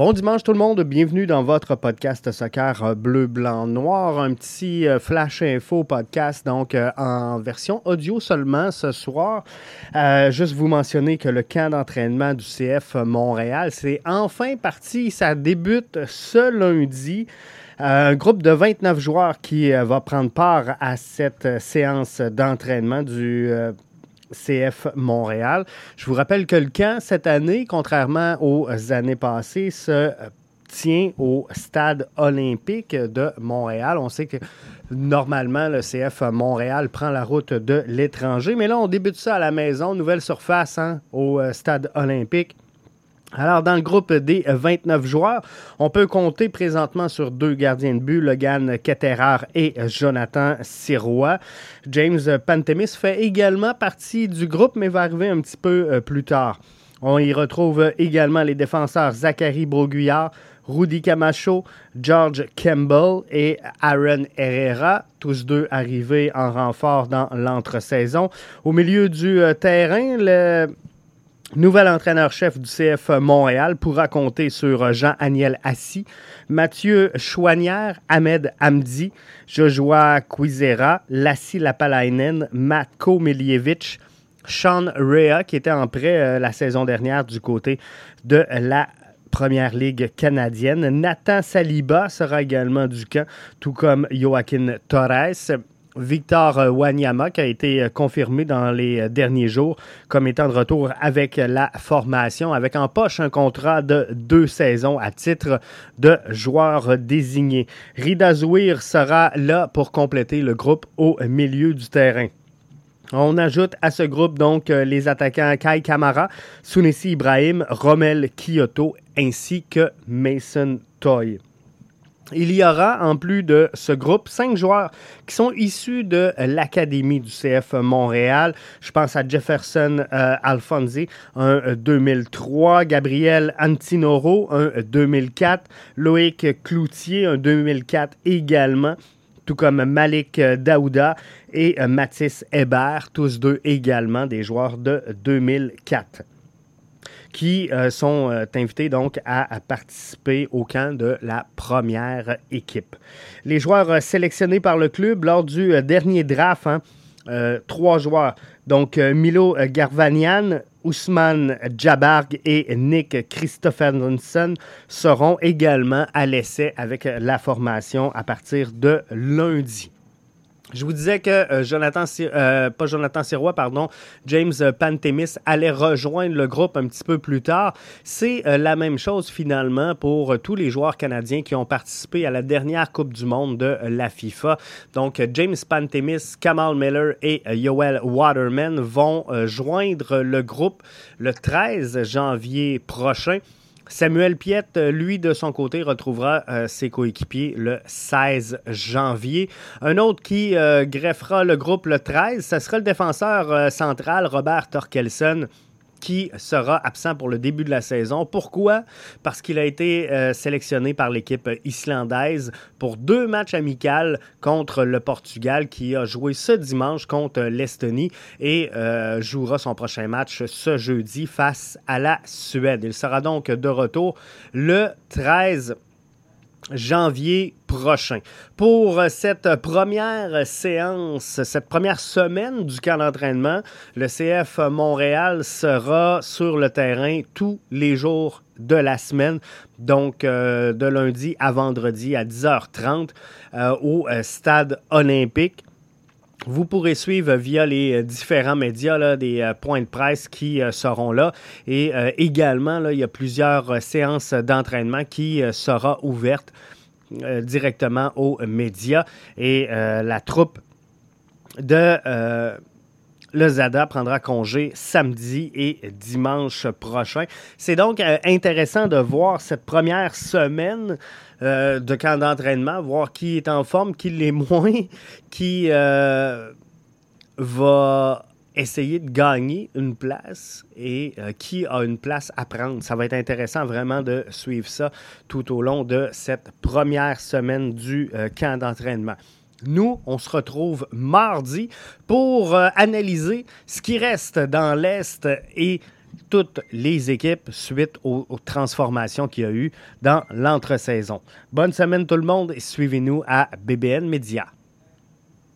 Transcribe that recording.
Bon dimanche tout le monde, bienvenue dans votre podcast soccer euh, bleu, blanc, noir. Un petit euh, flash info podcast, donc euh, en version audio seulement ce soir. juste vous mentionner que le camp d'entraînement du CF Montréal, c'est enfin parti. Ça débute ce lundi. un groupe de 29 joueurs qui va prendre part à cette séance d'entraînement du CF Montréal. Je vous rappelle que le camp, cette année, contrairement aux années passées, se tient au stade olympique de Montréal. On sait que normalement, le CF Montréal prend la route de l'étranger, mais là, on débute ça à la maison, nouvelle surface hein, au euh, stade olympique. Alors, dans le groupe des 29 joueurs, on peut compter présentement sur deux gardiens de but, Logan Ketterer et Jonathan Sirois. James Pantemis fait également partie du groupe, mais va arriver un petit peu euh, plus tard. On y retrouve également les défenseurs Zachary Broguillard, Rudy Camacho, George Campbell et Aaron Herrera, tous deux arrivés en renfort dans l'entre-saison. Au milieu du euh, terrain, le Nouvel entraîneur-chef du CF Montréal pourra compter sur Jean-Aniel Assis, Mathieu Chouanière, Ahmed Hamdi, Joshua Quizera, Lassi Lapalainen, Matko Milievich, Sean Rea, qui était en prêt euh, la saison dernière du côté de la Première Ligue canadienne. Nathan Saliba sera également du camp, tout comme Joaquin Torres. Victor euh, Wanyama, qui a été euh, confirmé dans les euh, derniers jours comme étant de retour avec la formation, avec en poche un contrat de deux saisons à titre de joueur désigné. Rida Zouir sera là pour compléter le groupe au milieu du terrain. On ajoute à ce groupe donc les attaquants Kai Kamara, Sunesi Ibrahim, Romel Kyoto ainsi que Mason Toy. Il y aura, en plus de ce groupe, cinq joueurs qui sont issus de l'Académie du CF Montréal. Je pense à Jefferson euh, Alfonsi, un 2003, Gabriel Antinoro, un 2004, Loïc Cloutier, un 2004 également, tout comme Malik Daouda et Mathis Hébert, tous deux également des joueurs de 2004 qui euh, sont euh, invités donc à, participer au camp de la première équipe. Les joueurs euh, sélectionnés par le club lors du dernier draft, hein, trois joueurs, donc Milo Garvanian, Ousmane Jabarg et Nick Christopherson seront également à l'essai avec la formation à partir de lundi. Je vous disais que euh, Jonathan, euh, pas Jonathan Sirois, pardon, James Pantemis allait rejoindre le groupe un petit peu plus tard. C'est euh, la même chose finalement pour tous les joueurs canadiens qui ont participé à la dernière Coupe du Monde de la FIFA. Donc James Pantemis, Kamal Miller et Yoel Waterman vont joindre le groupe le 13 janvier prochain. Samuel Piette, lui, de son côté, retrouvera euh, ses coéquipiers le 16 janvier. Un autre qui euh, greffera le groupe le 13, ce sera le défenseur euh, central Robert Torkelson qui sera absent pour le début de la saison. Pourquoi? Parce qu'il a été euh, sélectionné par l'équipe islandaise pour deux matchs amicaux contre le Portugal qui a joué ce dimanche contre l'Estonie et euh, jouera son prochain match ce jeudi face à la Suède. Il sera donc de retour le 13 janvier prochain. Pour cette première séance, cette première semaine du camp d'entraînement, le CF Montréal sera sur le terrain tous les jours de la semaine, donc euh, de lundi à vendredi à 10h30 euh, au euh, stade olympique. Vous pourrez suivre via les euh, différents médias des euh, points de presse qui euh, seront là. Et également, il y a plusieurs séances d'entraînement qui seront ouvertes directement aux médias. Et la troupe de le ZADA prendra congé samedi et dimanche prochain. C'est donc intéressant de voir cette première semaine euh, de camp d'entraînement, voir qui est en forme, qui l'est moins, qui euh, va essayer de gagner une place et euh, qui a une place à prendre. Ça va être intéressant vraiment de suivre ça tout au long de cette première semaine du camp d'entraînement. Nous, on se retrouve mardi pour analyser ce qui reste dans l'Est et toutes les équipes suite aux, transformations qu'il y a eu dans l'entre-saison. Bonne semaine tout le monde et suivez-nous à BBN Media.